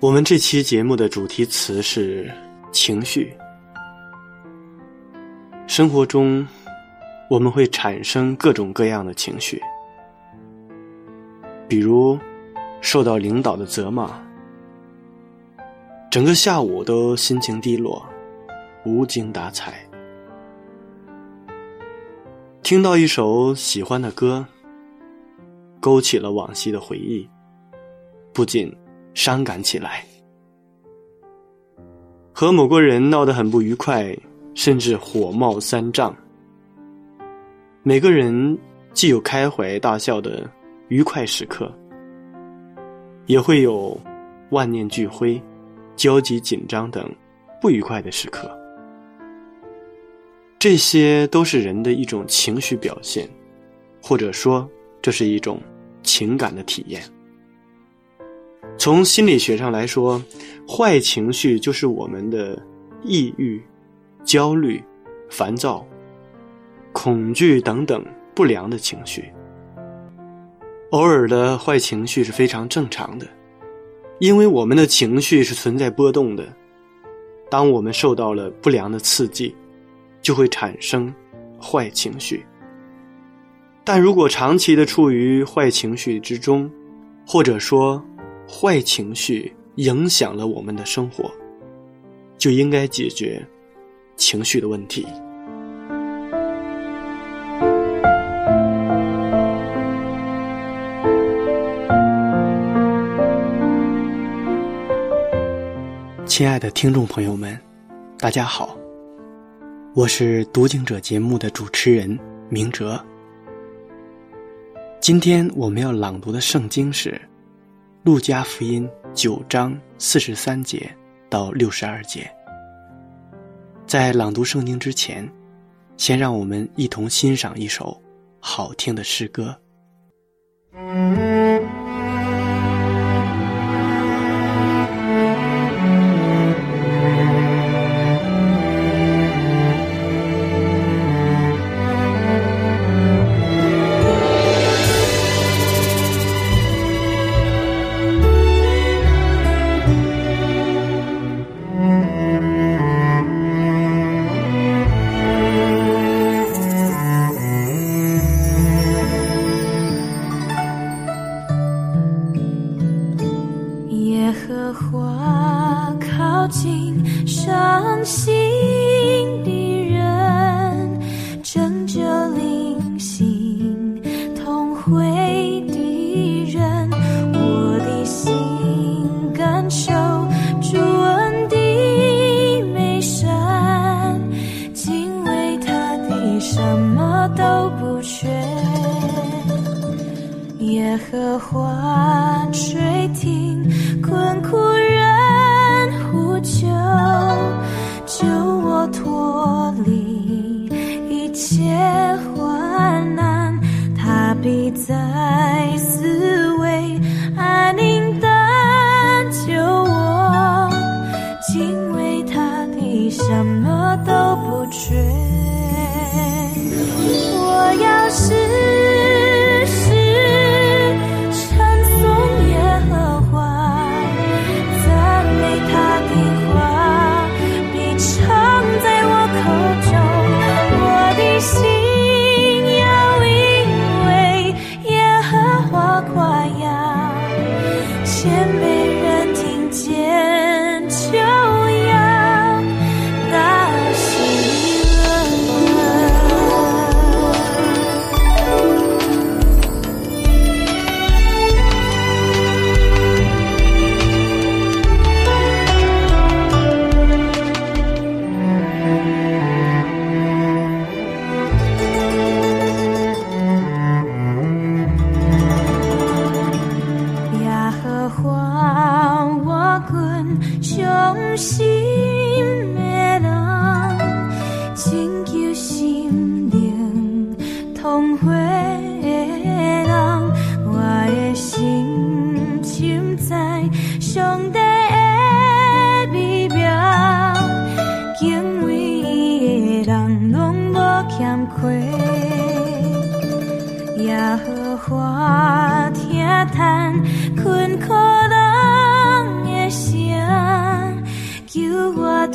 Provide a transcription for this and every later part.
我们这期节目的主题词是情绪。生活中，我们会产生各种各样的情绪，比如受到领导的责骂，整个下午都心情低落，无精打采；听到一首喜欢的歌，勾起了往昔的回忆，不仅。伤感起来，和某个人闹得很不愉快，甚至火冒三丈。每个人既有开怀大笑的愉快时刻，也会有万念俱灰、焦急紧张等不愉快的时刻。这些都是人的一种情绪表现，或者说，这是一种情感的体验。从心理学上来说，坏情绪就是我们的抑郁、焦虑、烦躁、恐惧等等不良的情绪。偶尔的坏情绪是非常正常的，因为我们的情绪是存在波动的。当我们受到了不良的刺激，就会产生坏情绪。但如果长期的处于坏情绪之中，或者说，坏情绪影响了我们的生活，就应该解决情绪的问题。亲爱的听众朋友们，大家好，我是读经者节目的主持人明哲。今天我们要朗读的圣经是。路加福音九章四十三节到六十二节，在朗读圣经之前，先让我们一同欣赏一首好听的诗歌。和花。甜美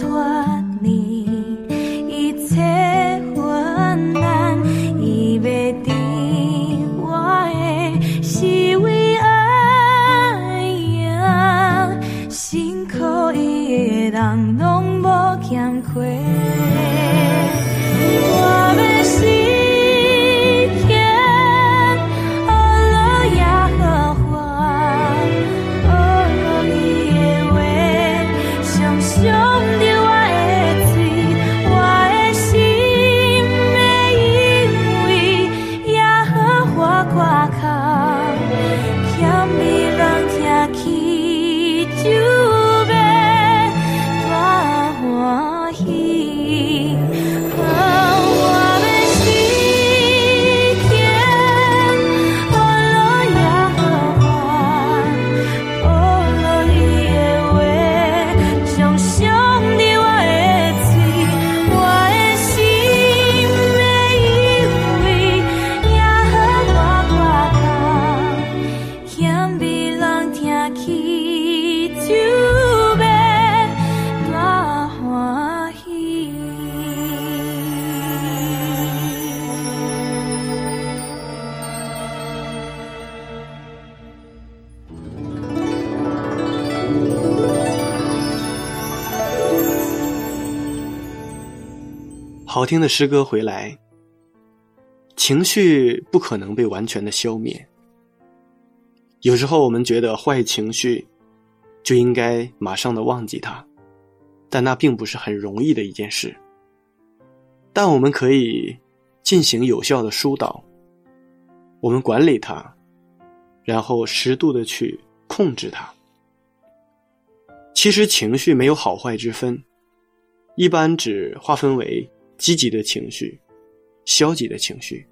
我好听的诗歌回来，情绪不可能被完全的消灭。有时候我们觉得坏情绪就应该马上的忘记它，但那并不是很容易的一件事。但我们可以进行有效的疏导，我们管理它，然后适度的去控制它。其实情绪没有好坏之分，一般只划分为。积极的情绪，消极的情绪，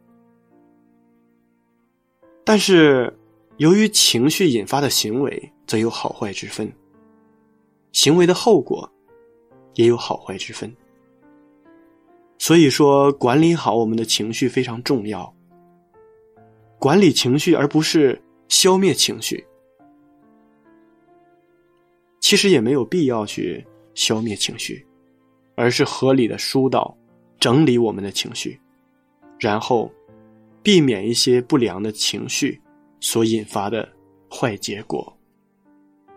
但是由于情绪引发的行为则有好坏之分，行为的后果也有好坏之分。所以说，管理好我们的情绪非常重要。管理情绪而不是消灭情绪，其实也没有必要去消灭情绪，而是合理的疏导。整理我们的情绪，然后避免一些不良的情绪所引发的坏结果。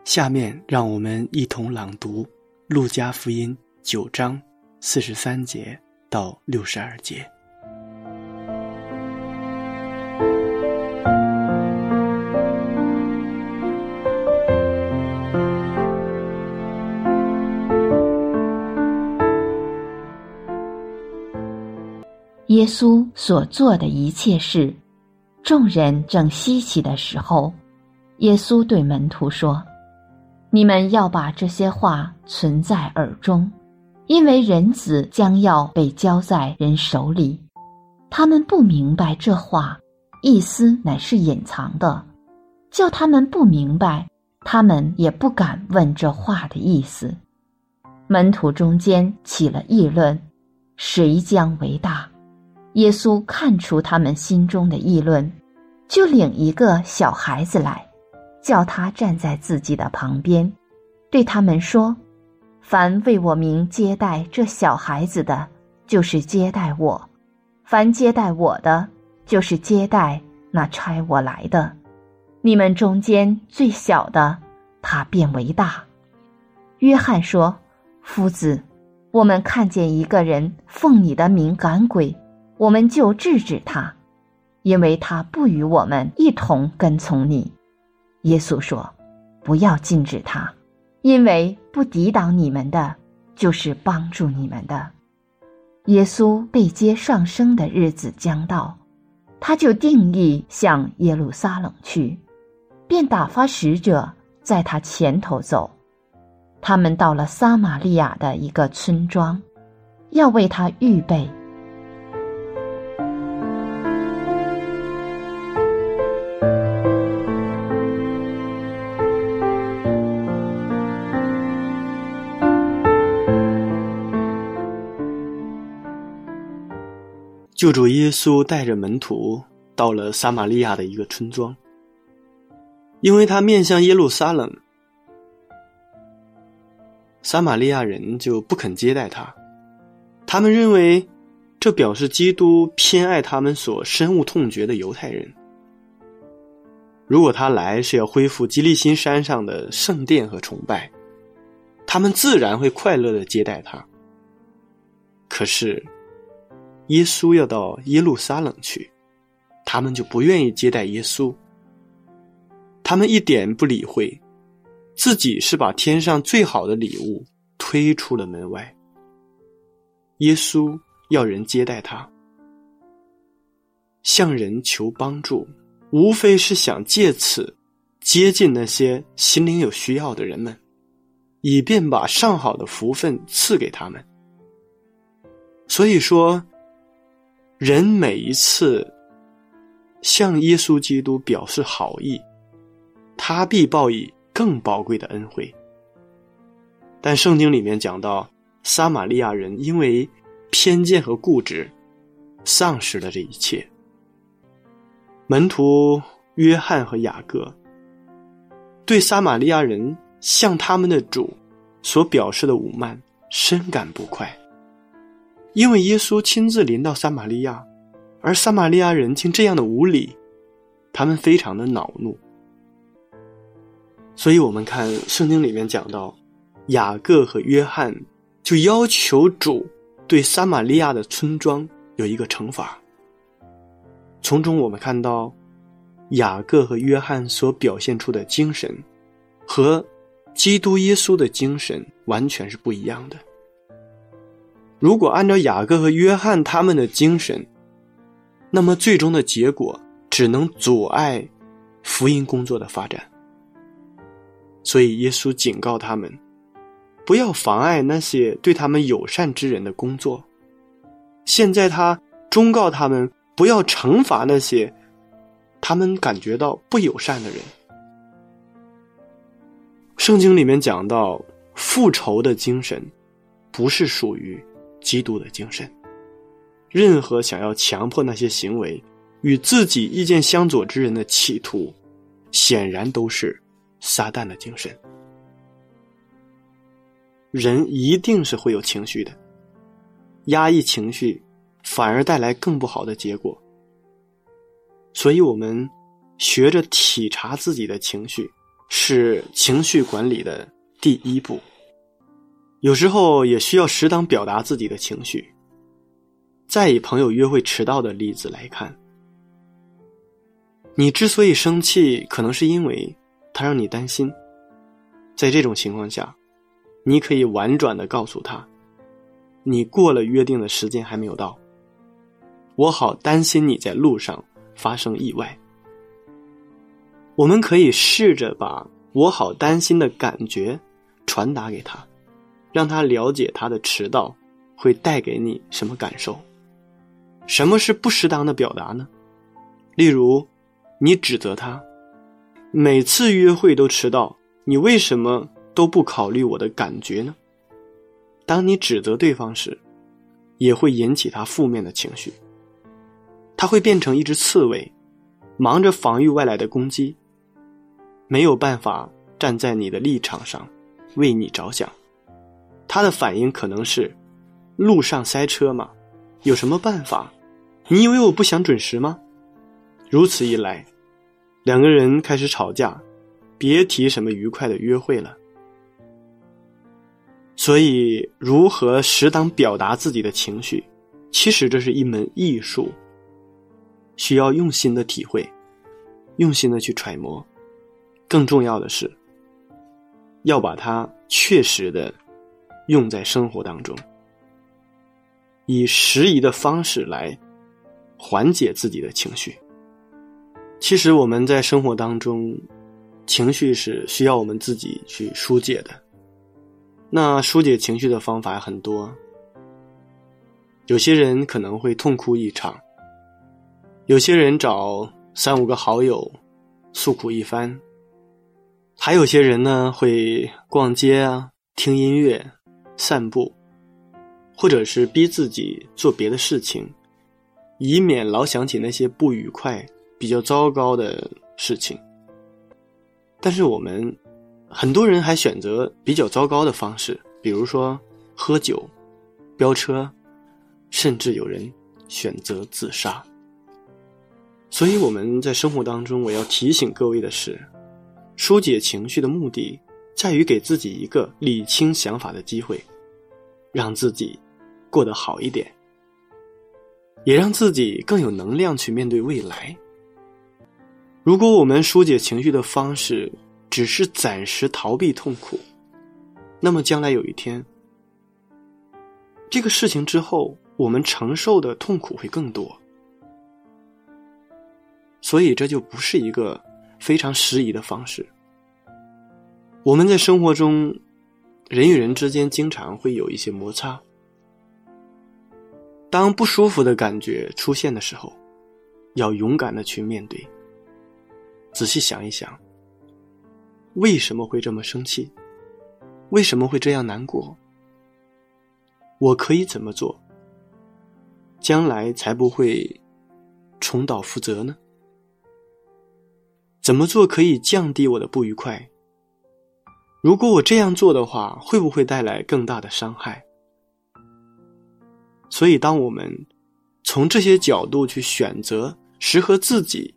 下面让我们一同朗读《路加福音》九章四十三节到六十二节。耶稣所做的一切事，众人正稀奇的时候，耶稣对门徒说：“你们要把这些话存在耳中，因为人子将要被交在人手里。他们不明白这话意思乃是隐藏的，叫他们不明白，他们也不敢问这话的意思。门徒中间起了议论，谁将为大？”耶稣看出他们心中的议论，就领一个小孩子来，叫他站在自己的旁边，对他们说：“凡为我名接待这小孩子的，就是接待我；凡接待我的，就是接待那差我来的。你们中间最小的，他变为大。”约翰说：“夫子，我们看见一个人奉你的名赶鬼。”我们就制止他，因为他不与我们一同跟从你。耶稣说：“不要禁止他，因为不抵挡你们的，就是帮助你们的。”耶稣被接上升的日子将到，他就定义向耶路撒冷去，便打发使者在他前头走。他们到了撒玛利亚的一个村庄，要为他预备。救主耶稣带着门徒到了撒玛利亚的一个村庄，因为他面向耶路撒冷，撒玛利亚人就不肯接待他，他们认为这表示基督偏爱他们所深恶痛绝的犹太人。如果他来是要恢复基利心山上的圣殿和崇拜，他们自然会快乐的接待他。可是，耶稣要到耶路撒冷去，他们就不愿意接待耶稣。他们一点不理会，自己是把天上最好的礼物推出了门外。耶稣要人接待他，向人求帮助。无非是想借此接近那些心灵有需要的人们，以便把上好的福分赐给他们。所以说，人每一次向耶稣基督表示好意，他必报以更宝贵的恩惠。但圣经里面讲到，撒玛利亚人因为偏见和固执，丧失了这一切。门徒约翰和雅各对撒玛利亚人向他们的主所表示的武慢深感不快，因为耶稣亲自临到撒玛利亚，而撒玛利亚人竟这样的无礼，他们非常的恼怒。所以我们看圣经里面讲到，雅各和约翰就要求主对撒玛利亚的村庄有一个惩罚。从中我们看到，雅各和约翰所表现出的精神，和基督耶稣的精神完全是不一样的。如果按照雅各和约翰他们的精神，那么最终的结果只能阻碍福音工作的发展。所以耶稣警告他们，不要妨碍那些对他们友善之人的工作。现在他忠告他们。不要惩罚那些他们感觉到不友善的人。圣经里面讲到，复仇的精神不是属于基督的精神。任何想要强迫那些行为与自己意见相左之人的企图，显然都是撒旦的精神。人一定是会有情绪的，压抑情绪。反而带来更不好的结果，所以，我们学着体察自己的情绪，是情绪管理的第一步。有时候也需要适当表达自己的情绪。再以朋友约会迟到的例子来看，你之所以生气，可能是因为他让你担心。在这种情况下，你可以婉转的告诉他，你过了约定的时间还没有到。我好担心你在路上发生意外。我们可以试着把我好担心的感觉传达给他，让他了解他的迟到会带给你什么感受。什么是不适当的表达呢？例如，你指责他每次约会都迟到，你为什么都不考虑我的感觉呢？当你指责对方时，也会引起他负面的情绪。他会变成一只刺猬，忙着防御外来的攻击，没有办法站在你的立场上为你着想。他的反应可能是：路上塞车嘛，有什么办法？你以为我不想准时吗？如此一来，两个人开始吵架，别提什么愉快的约会了。所以，如何适当表达自己的情绪，其实这是一门艺术。需要用心的体会，用心的去揣摩，更重要的是，要把它确实的用在生活当中，以适宜的方式来缓解自己的情绪。其实我们在生活当中，情绪是需要我们自己去疏解的。那疏解情绪的方法很多，有些人可能会痛哭一场。有些人找三五个好友诉苦一番，还有些人呢会逛街啊、听音乐、散步，或者是逼自己做别的事情，以免老想起那些不愉快、比较糟糕的事情。但是我们很多人还选择比较糟糕的方式，比如说喝酒、飙车，甚至有人选择自杀。所以我们在生活当中，我要提醒各位的是，疏解情绪的目的在于给自己一个理清想法的机会，让自己过得好一点，也让自己更有能量去面对未来。如果我们疏解情绪的方式只是暂时逃避痛苦，那么将来有一天，这个事情之后，我们承受的痛苦会更多。所以这就不是一个非常适宜的方式。我们在生活中，人与人之间经常会有一些摩擦。当不舒服的感觉出现的时候，要勇敢的去面对。仔细想一想，为什么会这么生气？为什么会这样难过？我可以怎么做，将来才不会重蹈覆辙呢？怎么做可以降低我的不愉快？如果我这样做的话，会不会带来更大的伤害？所以，当我们从这些角度去选择适合自己，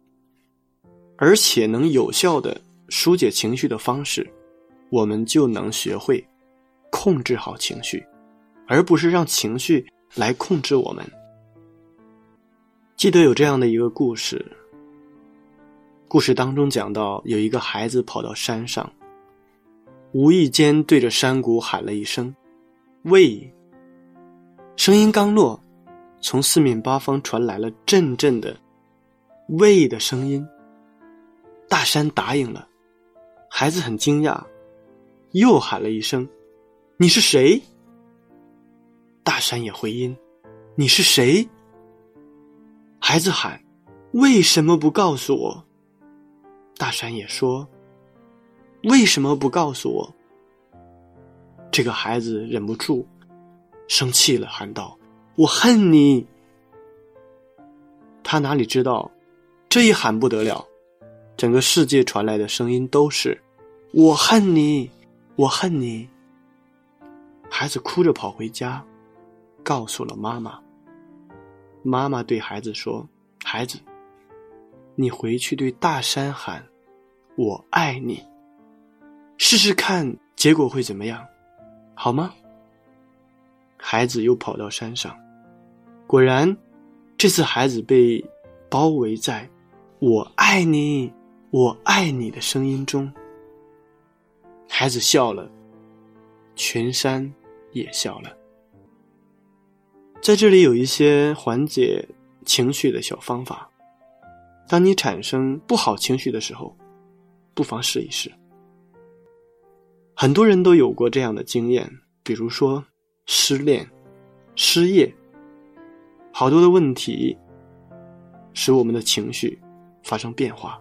而且能有效的疏解情绪的方式，我们就能学会控制好情绪，而不是让情绪来控制我们。记得有这样的一个故事。故事当中讲到，有一个孩子跑到山上，无意间对着山谷喊了一声“喂”，声音刚落，从四面八方传来了阵阵的“喂”的声音。大山答应了，孩子很惊讶，又喊了一声：“你是谁？”大山也回音：“你是谁？”孩子喊：“为什么不告诉我？”大山也说：“为什么不告诉我？”这个孩子忍不住生气了，喊道：“我恨你！”他哪里知道，这一喊不得了，整个世界传来的声音都是：“我恨你，我恨你！”孩子哭着跑回家，告诉了妈妈。妈妈对孩子说：“孩子。”你回去对大山喊：“我爱你。”试试看结果会怎么样，好吗？孩子又跑到山上，果然，这次孩子被包围在“我爱你，我爱你”的声音中。孩子笑了，全山也笑了。在这里有一些缓解情绪的小方法。当你产生不好情绪的时候，不妨试一试。很多人都有过这样的经验，比如说失恋、失业，好多的问题使我们的情绪发生变化。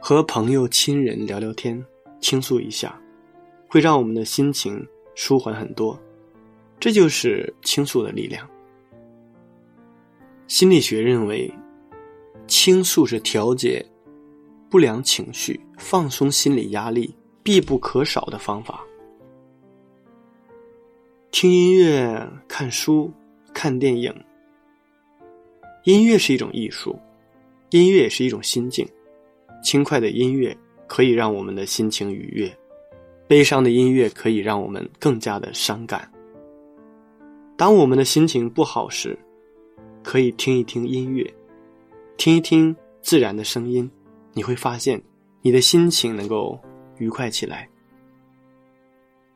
和朋友、亲人聊聊天，倾诉一下，会让我们的心情舒缓很多。这就是倾诉的力量。心理学认为。倾诉是调节不良情绪、放松心理压力必不可少的方法。听音乐、看书、看电影，音乐是一种艺术，音乐也是一种心境。轻快的音乐可以让我们的心情愉悦，悲伤的音乐可以让我们更加的伤感。当我们的心情不好时，可以听一听音乐。听一听自然的声音，你会发现你的心情能够愉快起来。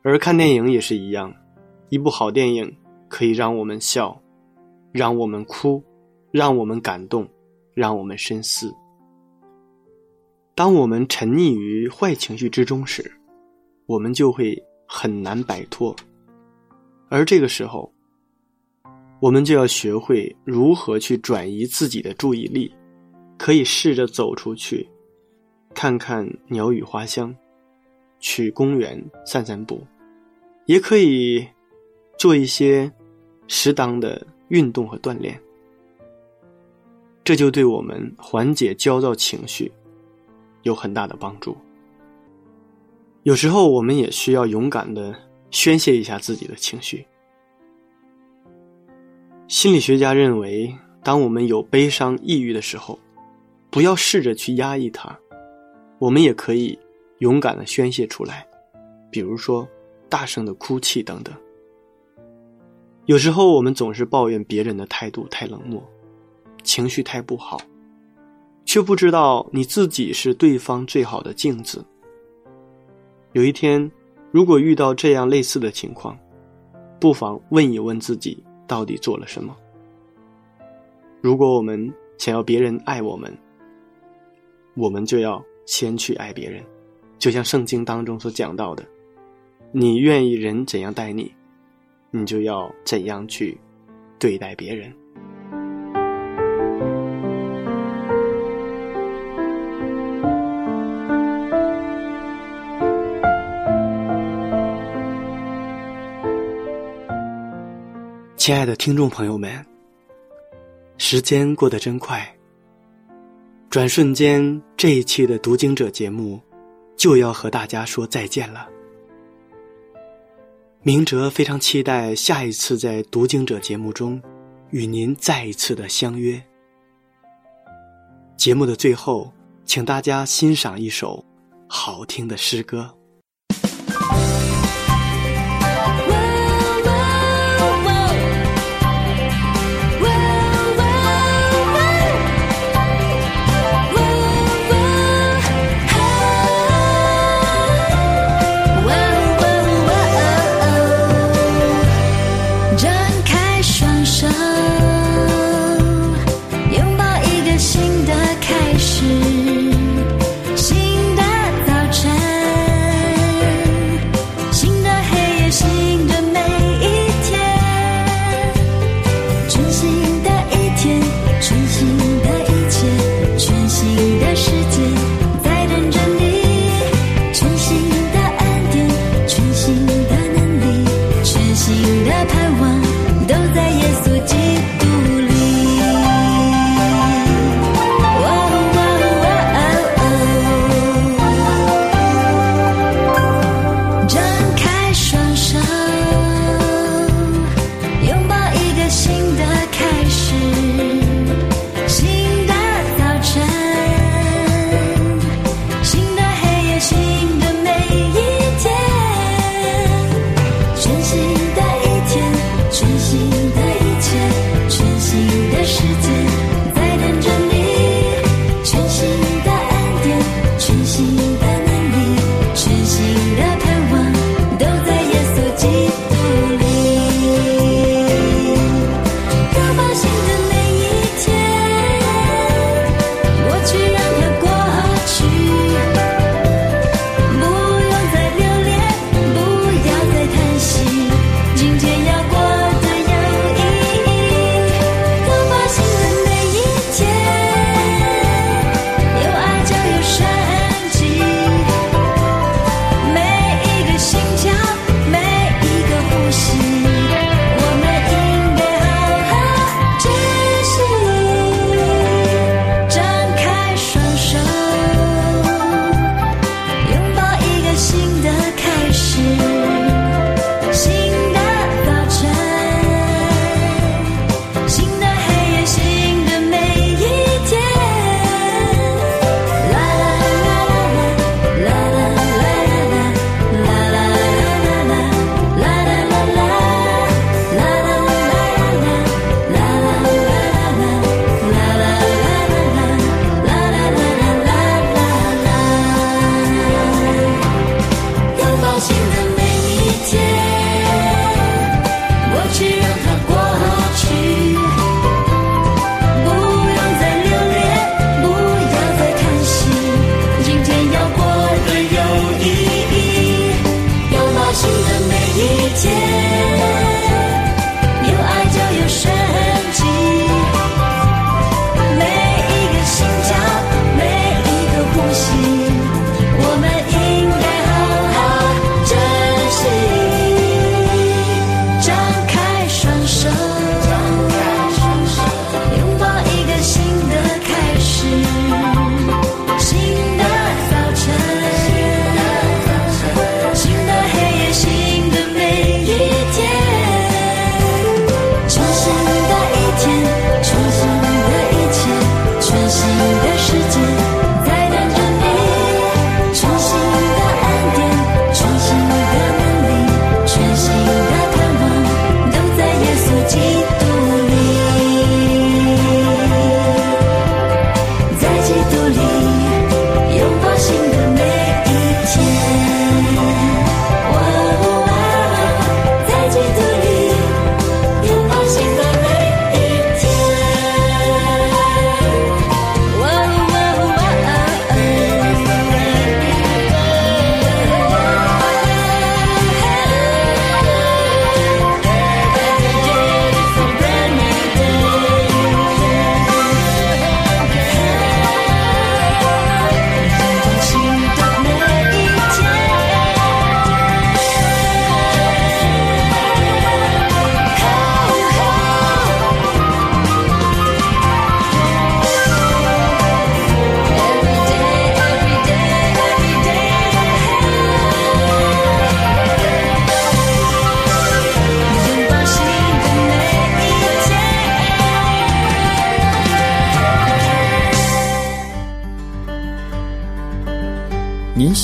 而看电影也是一样，一部好电影可以让我们笑，让我们哭，让我们感动，让我们深思。当我们沉溺于坏情绪之中时，我们就会很难摆脱。而这个时候，我们就要学会如何去转移自己的注意力，可以试着走出去，看看鸟语花香，去公园散散步，也可以做一些适当的运动和锻炼。这就对我们缓解焦躁情绪有很大的帮助。有时候我们也需要勇敢的宣泄一下自己的情绪。心理学家认为，当我们有悲伤、抑郁的时候，不要试着去压抑它，我们也可以勇敢的宣泄出来，比如说大声的哭泣等等。有时候我们总是抱怨别人的态度太冷漠，情绪太不好，却不知道你自己是对方最好的镜子。有一天，如果遇到这样类似的情况，不妨问一问自己到底做了什么。如果我们想要别人爱我们，我们就要先去爱别人，就像圣经当中所讲到的：“你愿意人怎样待你，你就要怎样去对待别人。”亲爱的听众朋友们，时间过得真快，转瞬间这一期的读经者节目就要和大家说再见了。明哲非常期待下一次在读经者节目中与您再一次的相约。节目的最后，请大家欣赏一首好听的诗歌。